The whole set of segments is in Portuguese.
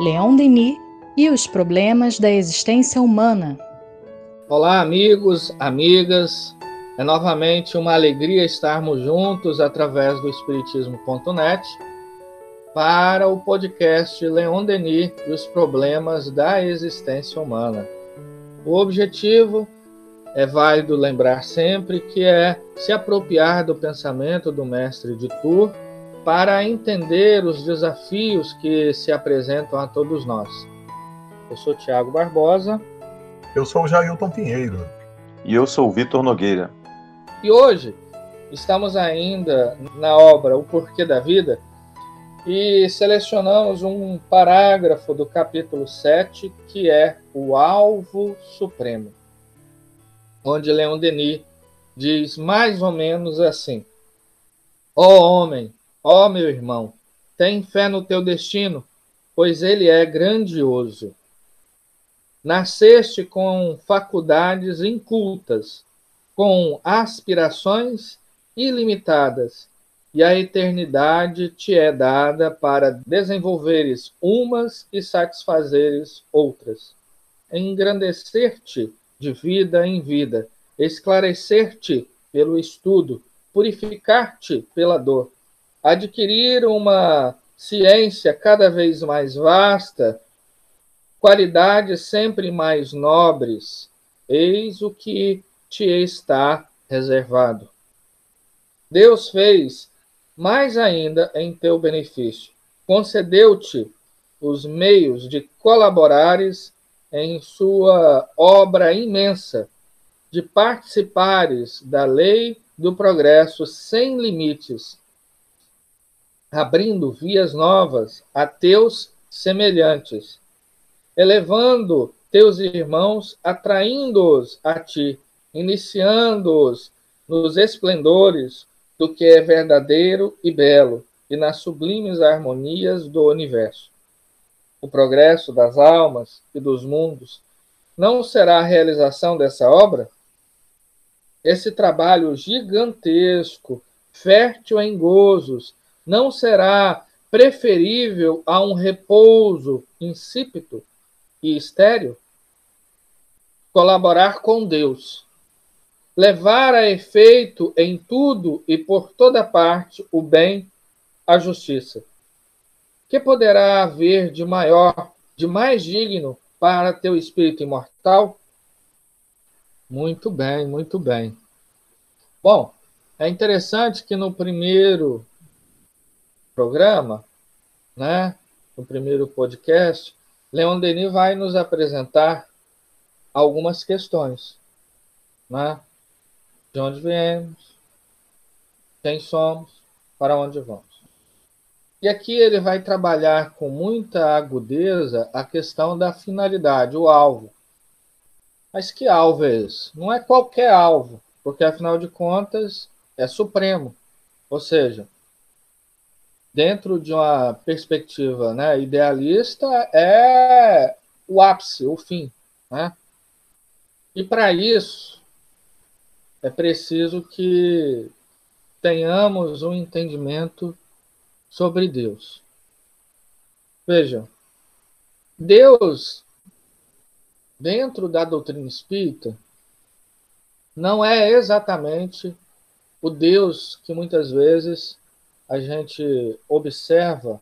Leon Denis e os problemas da existência humana. Olá, amigos, amigas. É novamente uma alegria estarmos juntos através do Espiritismo.net para o podcast Leon Denis e os problemas da existência humana. O objetivo é válido lembrar sempre que é se apropriar do pensamento do mestre de Tours para entender os desafios que se apresentam a todos nós. Eu sou Tiago Barbosa. Eu sou Jailton Pinheiro. E eu sou Vitor Nogueira. E hoje estamos ainda na obra O Porquê da Vida e selecionamos um parágrafo do capítulo 7 que é o Alvo Supremo, onde Leon Denis diz mais ou menos assim: Ó oh, homem, Ó oh, meu irmão, tem fé no teu destino, pois ele é grandioso. Nasceste com faculdades incultas, com aspirações ilimitadas, e a eternidade te é dada para desenvolveres umas e satisfazeres outras, engrandecer-te de vida em vida, esclarecer-te pelo estudo, purificar-te pela dor, adquirir uma ciência cada vez mais vasta, qualidades sempre mais nobres, eis o que te está reservado. Deus fez mais ainda em teu benefício. Concedeu-te os meios de colaborares em sua obra imensa, de participares da lei do progresso sem limites, abrindo vias novas a teus semelhantes, elevando teus irmãos, atraindo-os a ti, iniciando-os nos esplendores do que é verdadeiro e belo e nas sublimes harmonias do universo. O progresso das almas e dos mundos não será a realização dessa obra? Esse trabalho gigantesco, fértil em gozos, não será preferível a um repouso insípido e estéril? Colaborar com Deus, levar a efeito em tudo e por toda parte o bem, a justiça. Que poderá haver de maior, de mais digno para teu espírito imortal? Muito bem, muito bem. Bom, é interessante que no primeiro programa, né, no primeiro podcast, Leon Denis vai nos apresentar algumas questões. Né? De onde viemos, quem somos, para onde vamos. E aqui ele vai trabalhar com muita agudeza a questão da finalidade, o alvo. Mas que alvo é esse? Não é qualquer alvo, porque afinal de contas é supremo. Ou seja, dentro de uma perspectiva né, idealista, é o ápice, o fim. Né? E para isso, é preciso que tenhamos um entendimento sobre Deus. Vejam, Deus, dentro da doutrina espírita, não é exatamente o Deus que muitas vezes a gente observa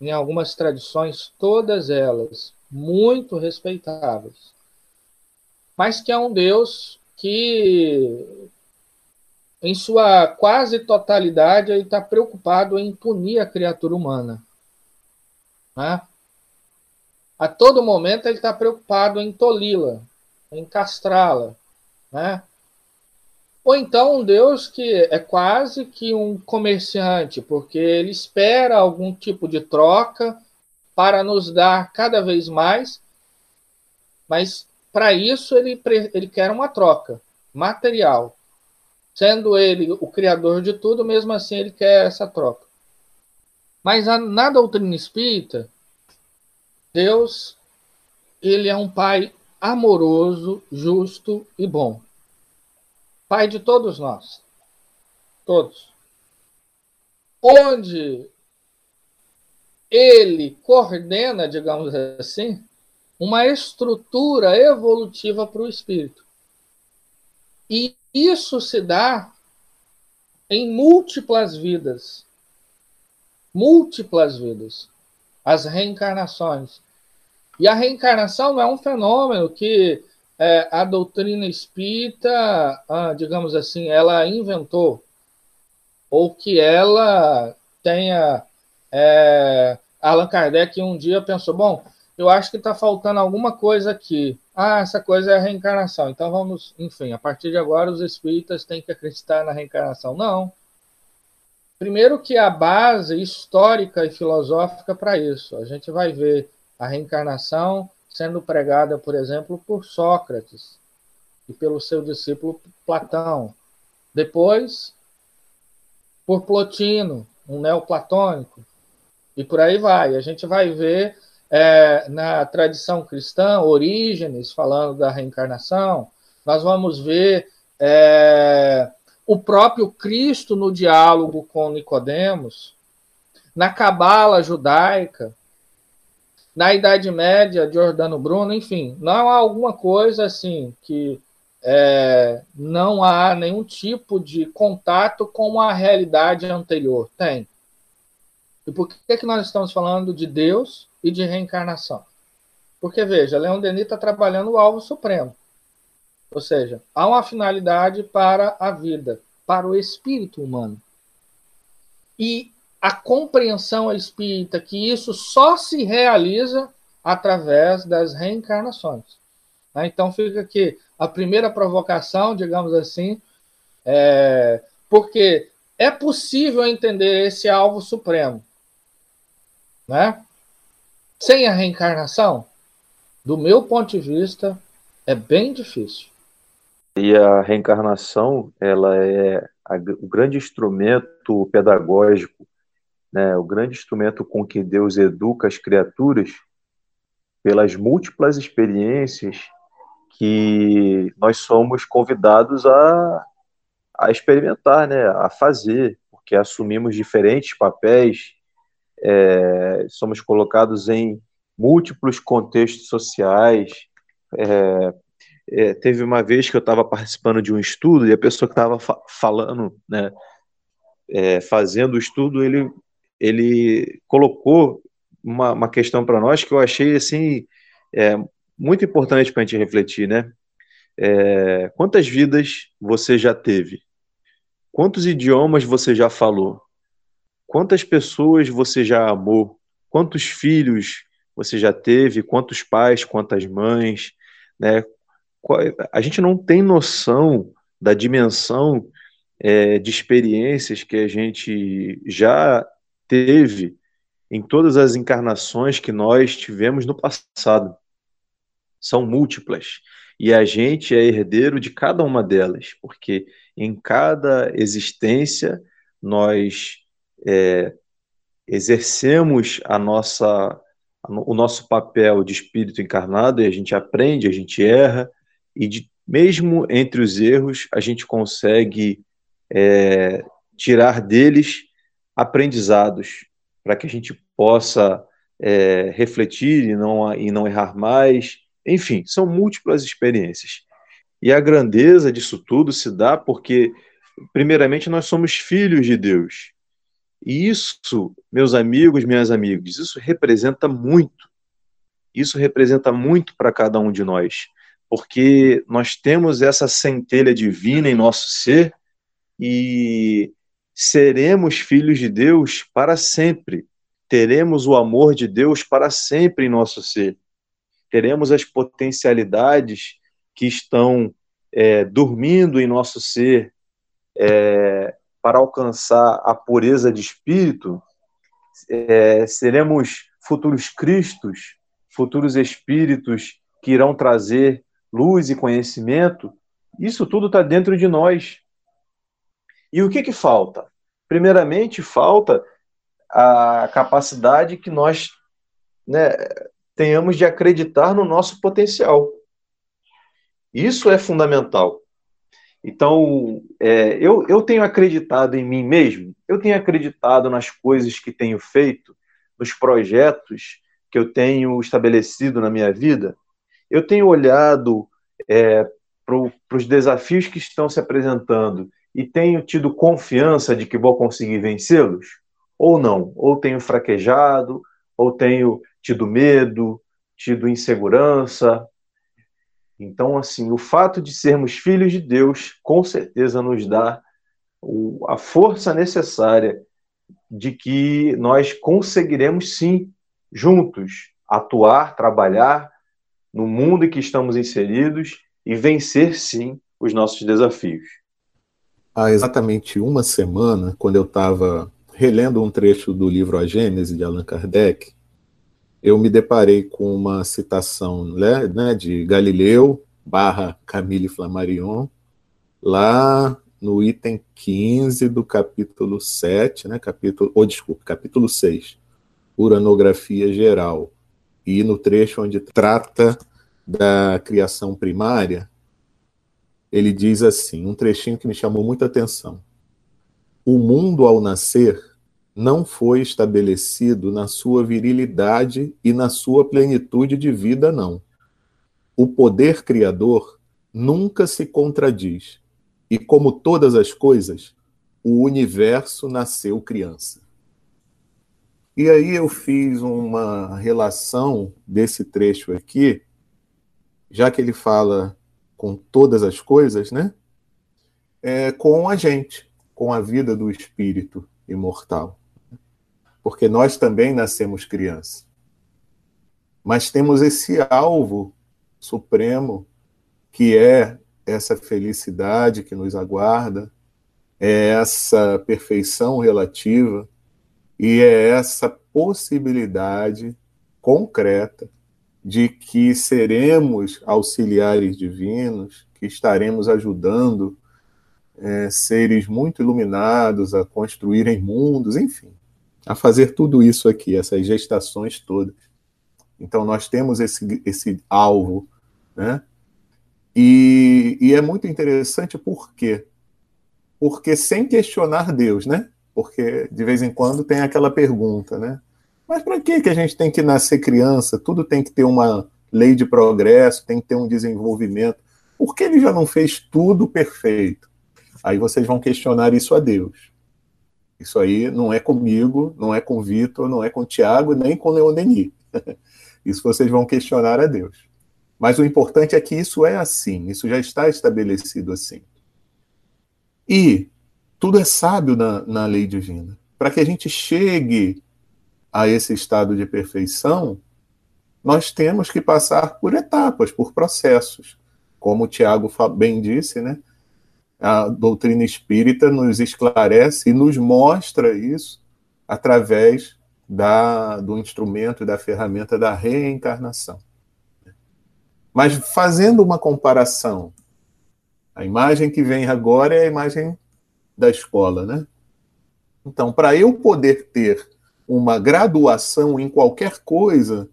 em algumas tradições, todas elas muito respeitáveis, mas que é um Deus que, em sua quase totalidade, está preocupado em punir a criatura humana. Né? A todo momento ele está preocupado em toli-la, em castrá-la, né? Ou então um Deus que é quase que um comerciante, porque ele espera algum tipo de troca para nos dar cada vez mais, mas para isso ele, ele quer uma troca material. Sendo ele o criador de tudo, mesmo assim ele quer essa troca. Mas na doutrina espírita, Deus ele é um pai amoroso, justo e bom. Pai de todos nós. Todos. Onde ele coordena, digamos assim, uma estrutura evolutiva para o espírito. E isso se dá em múltiplas vidas. Múltiplas vidas. As reencarnações. E a reencarnação não é um fenômeno que é, a doutrina espírita, ah, digamos assim, ela inventou, ou que ela tenha. É, Allan Kardec um dia pensou: bom, eu acho que está faltando alguma coisa aqui. Ah, essa coisa é a reencarnação. Então vamos, enfim, a partir de agora os espíritas têm que acreditar na reencarnação. Não. Primeiro que a base histórica e filosófica para isso. A gente vai ver a reencarnação sendo pregada, por exemplo, por Sócrates e pelo seu discípulo Platão. Depois, por Plotino, um neoplatônico. E por aí vai. A gente vai ver é, na tradição cristã, Orígenes falando da reencarnação, nós vamos ver é, o próprio Cristo no diálogo com Nicodemos, na cabala judaica, na Idade Média, Giordano Bruno, enfim, não há alguma coisa assim que é, não há nenhum tipo de contato com a realidade anterior. Tem. E por que, que nós estamos falando de Deus e de reencarnação? Porque, veja, Leon Denis está trabalhando o alvo supremo. Ou seja, há uma finalidade para a vida, para o espírito humano. E a compreensão espírita que isso só se realiza através das reencarnações. Né? Então fica aqui a primeira provocação, digamos assim, é, porque é possível entender esse alvo supremo, né? Sem a reencarnação, do meu ponto de vista, é bem difícil. E a reencarnação, ela é a, o grande instrumento pedagógico né, o grande instrumento com que Deus educa as criaturas pelas múltiplas experiências que nós somos convidados a, a experimentar, né, a fazer, porque assumimos diferentes papéis, é, somos colocados em múltiplos contextos sociais. É, é, teve uma vez que eu estava participando de um estudo e a pessoa que estava fa falando, né, é, fazendo o estudo, ele ele colocou uma, uma questão para nós que eu achei assim é, muito importante para a gente refletir, né? É, quantas vidas você já teve? Quantos idiomas você já falou? Quantas pessoas você já amou? Quantos filhos você já teve? Quantos pais? Quantas mães? Né? A gente não tem noção da dimensão é, de experiências que a gente já teve em todas as encarnações que nós tivemos no passado. São múltiplas. E a gente é herdeiro de cada uma delas, porque em cada existência nós é, exercemos a nossa, o nosso papel de espírito encarnado e a gente aprende, a gente erra, e de, mesmo entre os erros a gente consegue é, tirar deles aprendizados para que a gente possa é, refletir e não, e não errar mais. Enfim, são múltiplas experiências. E a grandeza disso tudo se dá porque, primeiramente, nós somos filhos de Deus. E isso, meus amigos, minhas amigas, isso representa muito. Isso representa muito para cada um de nós, porque nós temos essa centelha divina em nosso ser e seremos filhos de Deus para sempre. Teremos o amor de Deus para sempre em nosso ser. Teremos as potencialidades que estão é, dormindo em nosso ser é, para alcançar a pureza de espírito. É, seremos futuros Cristos, futuros espíritos que irão trazer luz e conhecimento. Isso tudo está dentro de nós. E o que, que falta? Primeiramente, falta a capacidade que nós né, tenhamos de acreditar no nosso potencial. Isso é fundamental. Então, é, eu, eu tenho acreditado em mim mesmo, eu tenho acreditado nas coisas que tenho feito, nos projetos que eu tenho estabelecido na minha vida, eu tenho olhado é, para os desafios que estão se apresentando e tenho tido confiança de que vou conseguir vencê-los? Ou não? Ou tenho fraquejado, ou tenho tido medo, tido insegurança. Então, assim, o fato de sermos filhos de Deus com certeza nos dá a força necessária de que nós conseguiremos sim, juntos, atuar, trabalhar no mundo em que estamos inseridos e vencer sim os nossos desafios. Há exatamente uma semana, quando eu estava relendo um trecho do livro A Gênese de Allan Kardec, eu me deparei com uma citação né, né de Galileu barra Camille Flammarion, lá no item 15 do capítulo 7, né, capítulo, ou oh, desculpa, capítulo 6, uranografia geral, e no trecho onde trata da criação primária, ele diz assim, um trechinho que me chamou muita atenção. O mundo ao nascer não foi estabelecido na sua virilidade e na sua plenitude de vida, não. O poder criador nunca se contradiz e como todas as coisas, o universo nasceu criança. E aí eu fiz uma relação desse trecho aqui, já que ele fala com todas as coisas, né? É, com a gente, com a vida do espírito imortal. Porque nós também nascemos criança. Mas temos esse alvo supremo que é essa felicidade que nos aguarda, é essa perfeição relativa e é essa possibilidade concreta de que seremos auxiliares divinos, que estaremos ajudando é, seres muito iluminados a construírem mundos, enfim, a fazer tudo isso aqui, essas gestações todas. Então, nós temos esse, esse alvo, né? E, e é muito interessante por quê? Porque sem questionar Deus, né? Porque de vez em quando tem aquela pergunta, né? Mas para que que a gente tem que nascer criança? Tudo tem que ter uma lei de progresso, tem que ter um desenvolvimento. Por que ele já não fez tudo perfeito? Aí vocês vão questionar isso a Deus. Isso aí não é comigo, não é com Vitor, não é com Tiago, nem com Leon Denis. Isso vocês vão questionar a Deus. Mas o importante é que isso é assim, isso já está estabelecido assim. E tudo é sábio na, na lei divina. Para que a gente chegue a esse estado de perfeição, nós temos que passar por etapas, por processos. Como o Tiago bem disse, né? a doutrina espírita nos esclarece e nos mostra isso através da, do instrumento da ferramenta da reencarnação. Mas fazendo uma comparação, a imagem que vem agora é a imagem da escola, né? Então, para eu poder ter uma graduação em qualquer coisa,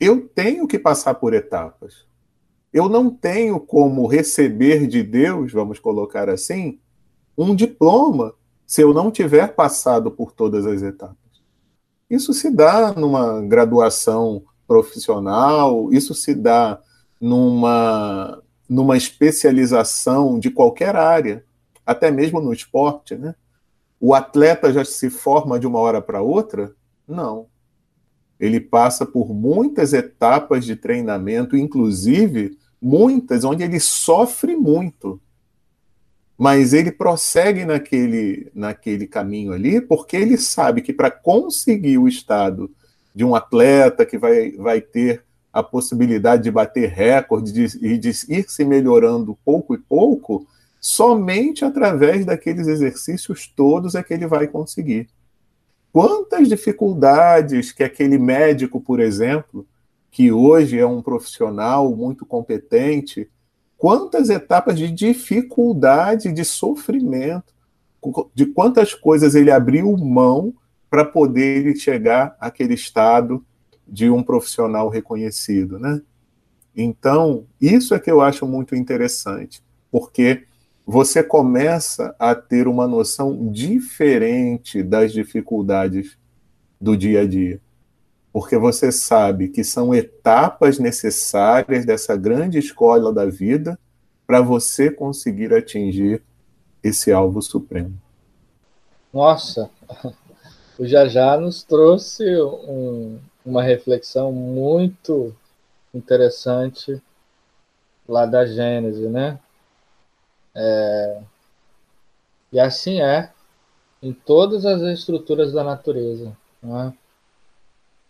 eu tenho que passar por etapas. Eu não tenho como receber de Deus, vamos colocar assim, um diploma se eu não tiver passado por todas as etapas. Isso se dá numa graduação profissional, isso se dá numa, numa especialização de qualquer área, até mesmo no esporte, né? O atleta já se forma de uma hora para outra? Não. Ele passa por muitas etapas de treinamento, inclusive muitas onde ele sofre muito. Mas ele prossegue naquele, naquele caminho ali, porque ele sabe que para conseguir o estado de um atleta que vai, vai ter a possibilidade de bater recorde e de ir se melhorando pouco e pouco, somente através daqueles exercícios todos é que ele vai conseguir. Quantas dificuldades que aquele médico, por exemplo, que hoje é um profissional muito competente, quantas etapas de dificuldade, de sofrimento, de quantas coisas ele abriu mão para poder chegar àquele estado de um profissional reconhecido, né? Então, isso é que eu acho muito interessante, porque você começa a ter uma noção diferente das dificuldades do dia a dia. Porque você sabe que são etapas necessárias dessa grande escola da vida para você conseguir atingir esse alvo supremo. Nossa, o Jajá nos trouxe um, uma reflexão muito interessante lá da Gênese, né? É, e assim é em todas as estruturas da natureza. Né?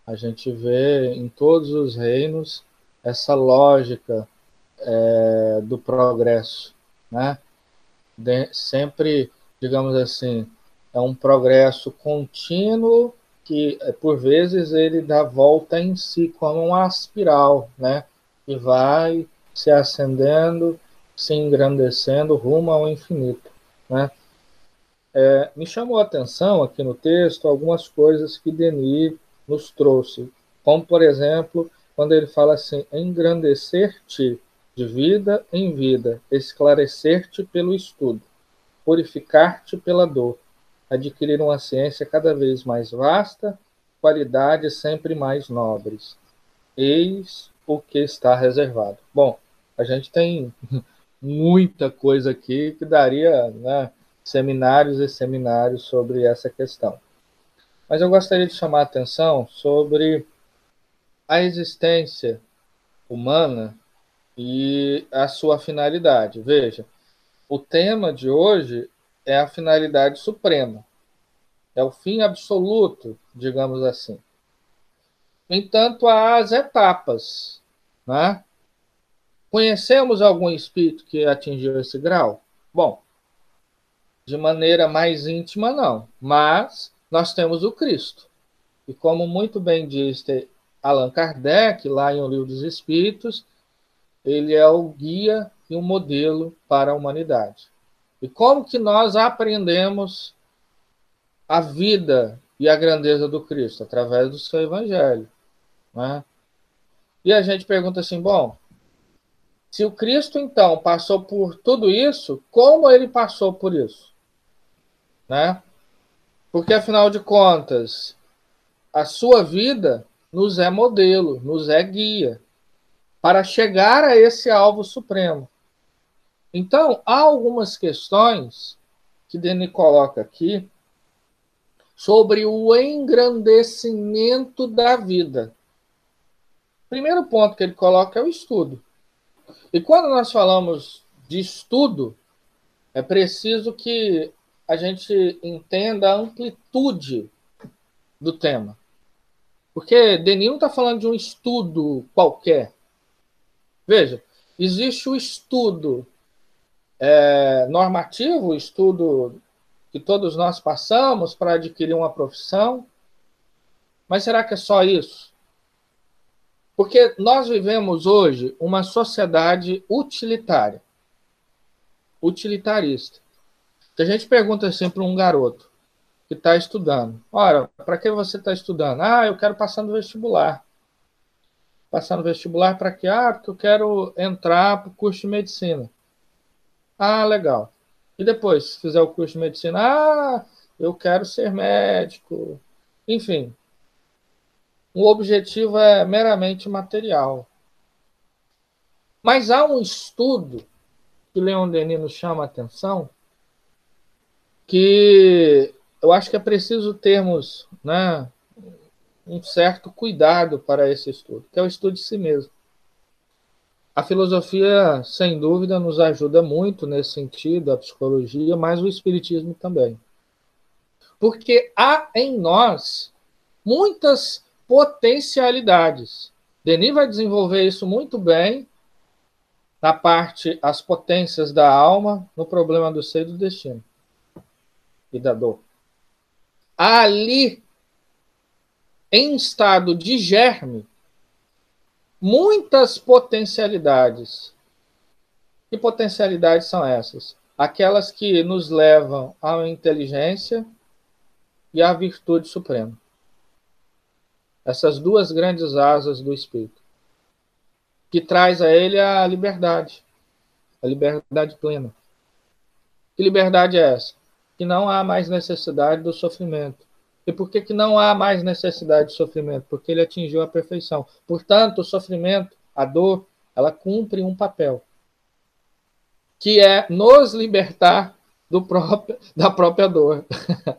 A gente vê em todos os reinos essa lógica é, do progresso, né? De, sempre, digamos assim, é um progresso contínuo que, por vezes, ele dá volta em si, como uma espiral, né? E vai se acendendo, se engrandecendo rumo ao infinito, né? É, me chamou a atenção aqui no texto algumas coisas que Denis nos trouxe, como, por exemplo, quando ele fala assim: engrandecer-te de vida em vida, esclarecer-te pelo estudo, purificar-te pela dor, adquirir uma ciência cada vez mais vasta, qualidades sempre mais nobres. Eis o que está reservado. Bom, a gente tem muita coisa aqui que daria né, seminários e seminários sobre essa questão. Mas eu gostaria de chamar a atenção sobre a existência humana e a sua finalidade. Veja, o tema de hoje é a finalidade suprema, é o fim absoluto, digamos assim. Entanto, há as etapas. Né? Conhecemos algum espírito que atingiu esse grau? Bom, de maneira mais íntima, não. Mas nós temos o Cristo. E como muito bem diz Allan Kardec, lá em O Livro dos Espíritos, ele é o guia e o modelo para a humanidade. E como que nós aprendemos a vida e a grandeza do Cristo? Através do seu evangelho. Né? E a gente pergunta assim, bom, se o Cristo, então, passou por tudo isso, como ele passou por isso? né? Porque afinal de contas, a sua vida nos é modelo, nos é guia para chegar a esse alvo supremo. Então, há algumas questões que Denis coloca aqui sobre o engrandecimento da vida. Primeiro ponto que ele coloca é o estudo. E quando nós falamos de estudo, é preciso que a gente entenda a amplitude do tema. Porque Denis não está falando de um estudo qualquer. Veja, existe o estudo é, normativo, o estudo que todos nós passamos para adquirir uma profissão. Mas será que é só isso? Porque nós vivemos hoje uma sociedade utilitária, utilitarista. Que a gente pergunta assim para um garoto que está estudando: Ora, para que você está estudando? Ah, eu quero passar no vestibular. Passar no vestibular para quê? Ah, porque eu quero entrar para o curso de medicina. Ah, legal. E depois, se fizer o curso de medicina, ah, eu quero ser médico. Enfim, o objetivo é meramente material. Mas há um estudo que Leon Denis nos chama a atenção, que eu acho que é preciso termos né, um certo cuidado para esse estudo, que é o estudo de si mesmo. A filosofia, sem dúvida, nos ajuda muito nesse sentido, a psicologia, mas o espiritismo também. Porque há em nós muitas potencialidades. Denis vai desenvolver isso muito bem na parte as potências da alma, no problema do ser e do destino e da dor. Ali, em estado de germe, muitas potencialidades. Que potencialidades são essas? Aquelas que nos levam à inteligência e à virtude suprema. Essas duas grandes asas do espírito, que traz a ele a liberdade, a liberdade plena. Que liberdade é essa? que não há mais necessidade do sofrimento, E por que, que não há mais necessidade de sofrimento? Porque ele atingiu a perfeição. Portanto, o sofrimento, a dor, ela cumpre um papel, que é nos libertar do próprio, da própria dor.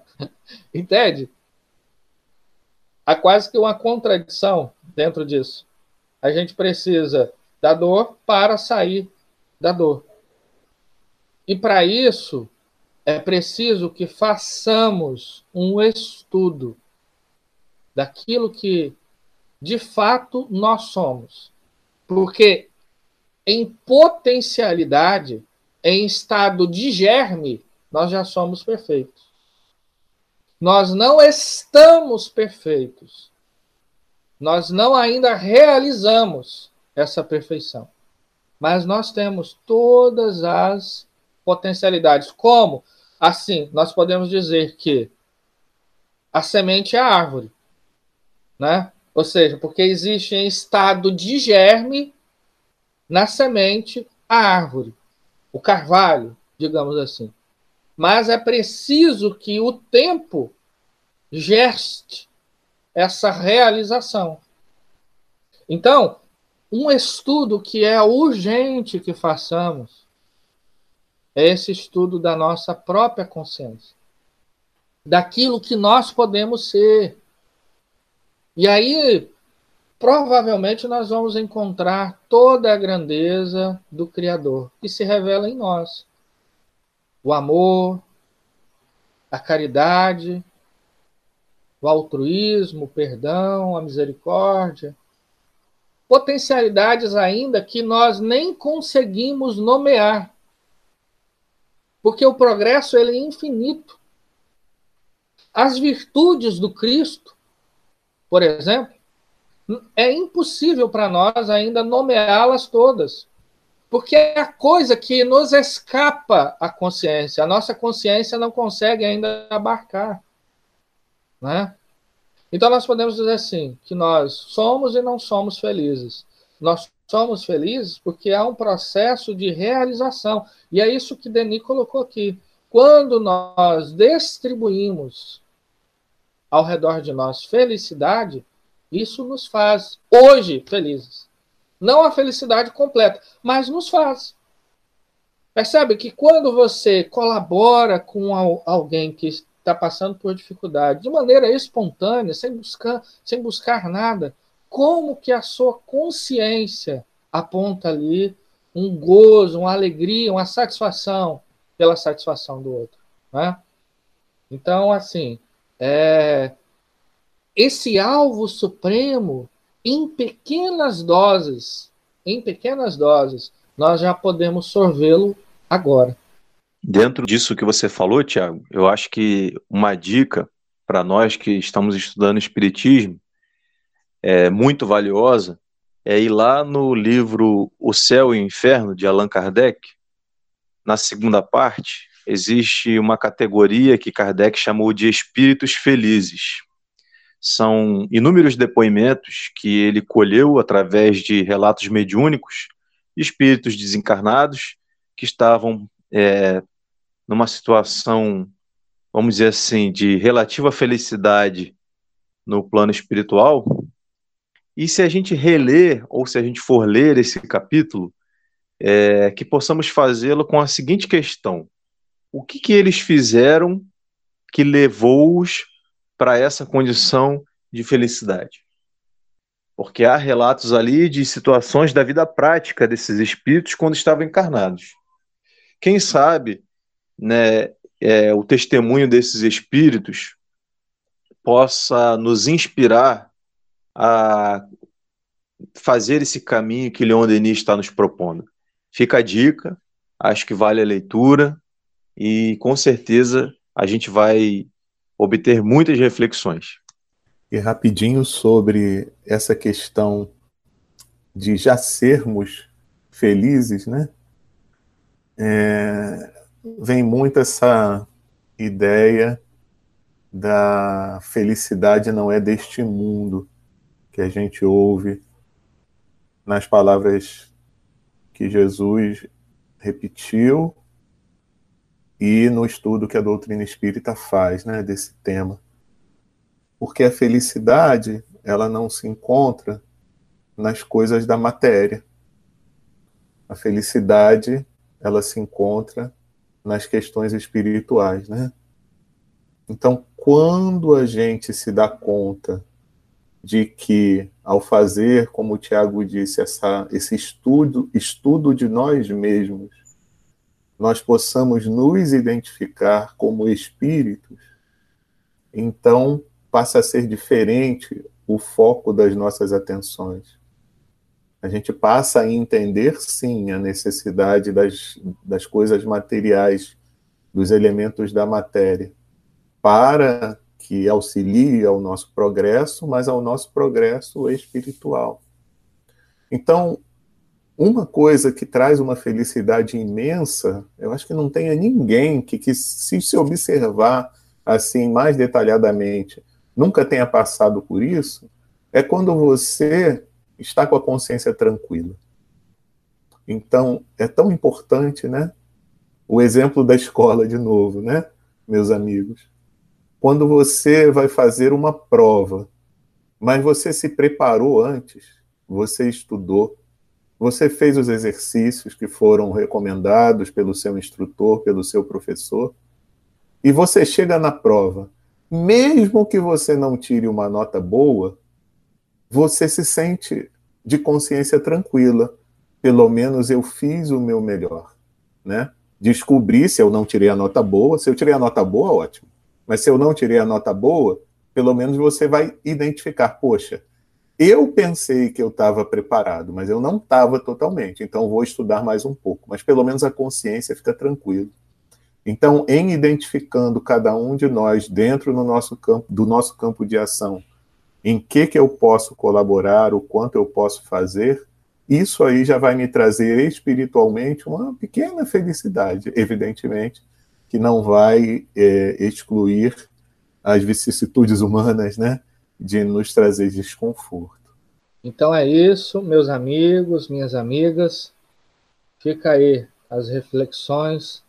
Entende? Há quase que uma contradição dentro disso. A gente precisa da dor para sair da dor. E para isso, é preciso que façamos um estudo daquilo que de fato nós somos. Porque em potencialidade, em estado de germe, nós já somos perfeitos. Nós não estamos perfeitos. Nós não ainda realizamos essa perfeição. Mas nós temos todas as potencialidades. Como? Assim, nós podemos dizer que a semente é a árvore, né? Ou seja, porque existe em estado de germe na semente a árvore, o carvalho, digamos assim. Mas é preciso que o tempo geste essa realização. Então, um estudo que é urgente que façamos é esse estudo da nossa própria consciência, daquilo que nós podemos ser. E aí, provavelmente, nós vamos encontrar toda a grandeza do Criador que se revela em nós o amor, a caridade, o altruísmo, o perdão, a misericórdia. Potencialidades ainda que nós nem conseguimos nomear. Porque o progresso ele é infinito. As virtudes do Cristo, por exemplo, é impossível para nós ainda nomeá-las todas. Porque é a coisa que nos escapa à consciência. A nossa consciência não consegue ainda abarcar. Né? Então, nós podemos dizer assim: que nós somos e não somos felizes. Nós somos felizes porque há um processo de realização. E é isso que Denis colocou aqui. Quando nós distribuímos ao redor de nós felicidade, isso nos faz hoje felizes. Não a felicidade completa, mas nos faz. Percebe que quando você colabora com alguém que está passando por dificuldade, de maneira espontânea, sem buscar, sem buscar nada, como que a sua consciência aponta ali um gozo, uma alegria, uma satisfação pela satisfação do outro, né? Então, assim, é, esse alvo supremo em pequenas doses, em pequenas doses, nós já podemos sorvê-lo agora. Dentro disso que você falou, Tiago, eu acho que uma dica para nós que estamos estudando Espiritismo é muito valiosa é ir lá no livro O Céu e o Inferno, de Allan Kardec. Na segunda parte, existe uma categoria que Kardec chamou de espíritos felizes. São inúmeros depoimentos que ele colheu através de relatos mediúnicos espíritos desencarnados que estavam é, numa situação, vamos dizer assim, de relativa felicidade no plano espiritual. E se a gente reler, ou se a gente for ler esse capítulo, é, que possamos fazê-lo com a seguinte questão: o que, que eles fizeram que levou-os para essa condição de felicidade. Porque há relatos ali de situações da vida prática desses espíritos quando estavam encarnados. Quem sabe né, é, o testemunho desses espíritos possa nos inspirar a fazer esse caminho que Leon Denis está nos propondo. Fica a dica, acho que vale a leitura e com certeza a gente vai obter muitas reflexões. E rapidinho sobre essa questão de já sermos felizes, né? É, vem muito essa ideia da felicidade não é deste mundo que a gente ouve nas palavras que Jesus repetiu e no estudo que a doutrina espírita faz né, desse tema. Porque a felicidade, ela não se encontra nas coisas da matéria. A felicidade, ela se encontra nas questões espirituais, né? Então, quando a gente se dá conta de que, ao fazer, como o Tiago disse, essa, esse estudo, estudo de nós mesmos, nós possamos nos identificar como espíritos, então passa a ser diferente o foco das nossas atenções. A gente passa a entender, sim, a necessidade das, das coisas materiais, dos elementos da matéria, para que auxilie ao nosso progresso, mas ao nosso progresso espiritual. Então, uma coisa que traz uma felicidade imensa, eu acho que não tenha ninguém que, que se se observar assim mais detalhadamente, nunca tenha passado por isso, é quando você está com a consciência tranquila. Então, é tão importante, né? O exemplo da escola de novo, né, meus amigos? Quando você vai fazer uma prova, mas você se preparou antes, você estudou, você fez os exercícios que foram recomendados pelo seu instrutor, pelo seu professor, e você chega na prova, mesmo que você não tire uma nota boa, você se sente de consciência tranquila. Pelo menos eu fiz o meu melhor, né? Descobri se eu não tirei a nota boa. Se eu tirei a nota boa, ótimo. Mas se eu não tirei a nota boa, pelo menos você vai identificar, poxa, eu pensei que eu estava preparado, mas eu não estava totalmente, então vou estudar mais um pouco. Mas pelo menos a consciência fica tranquila. Então, em identificando cada um de nós dentro do nosso campo, do nosso campo de ação, em que, que eu posso colaborar, o quanto eu posso fazer, isso aí já vai me trazer espiritualmente uma pequena felicidade, evidentemente, que não vai é, excluir as vicissitudes humanas, né? De nos trazer desconforto. Então é isso, meus amigos, minhas amigas. Fica aí as reflexões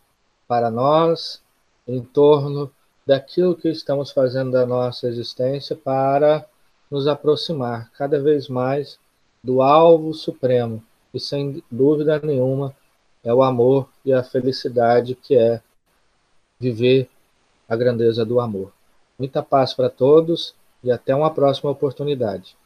para nós em torno daquilo que estamos fazendo da nossa existência para nos aproximar cada vez mais do alvo supremo, e sem dúvida nenhuma é o amor e a felicidade que é viver a grandeza do amor. Muita paz para todos e até uma próxima oportunidade.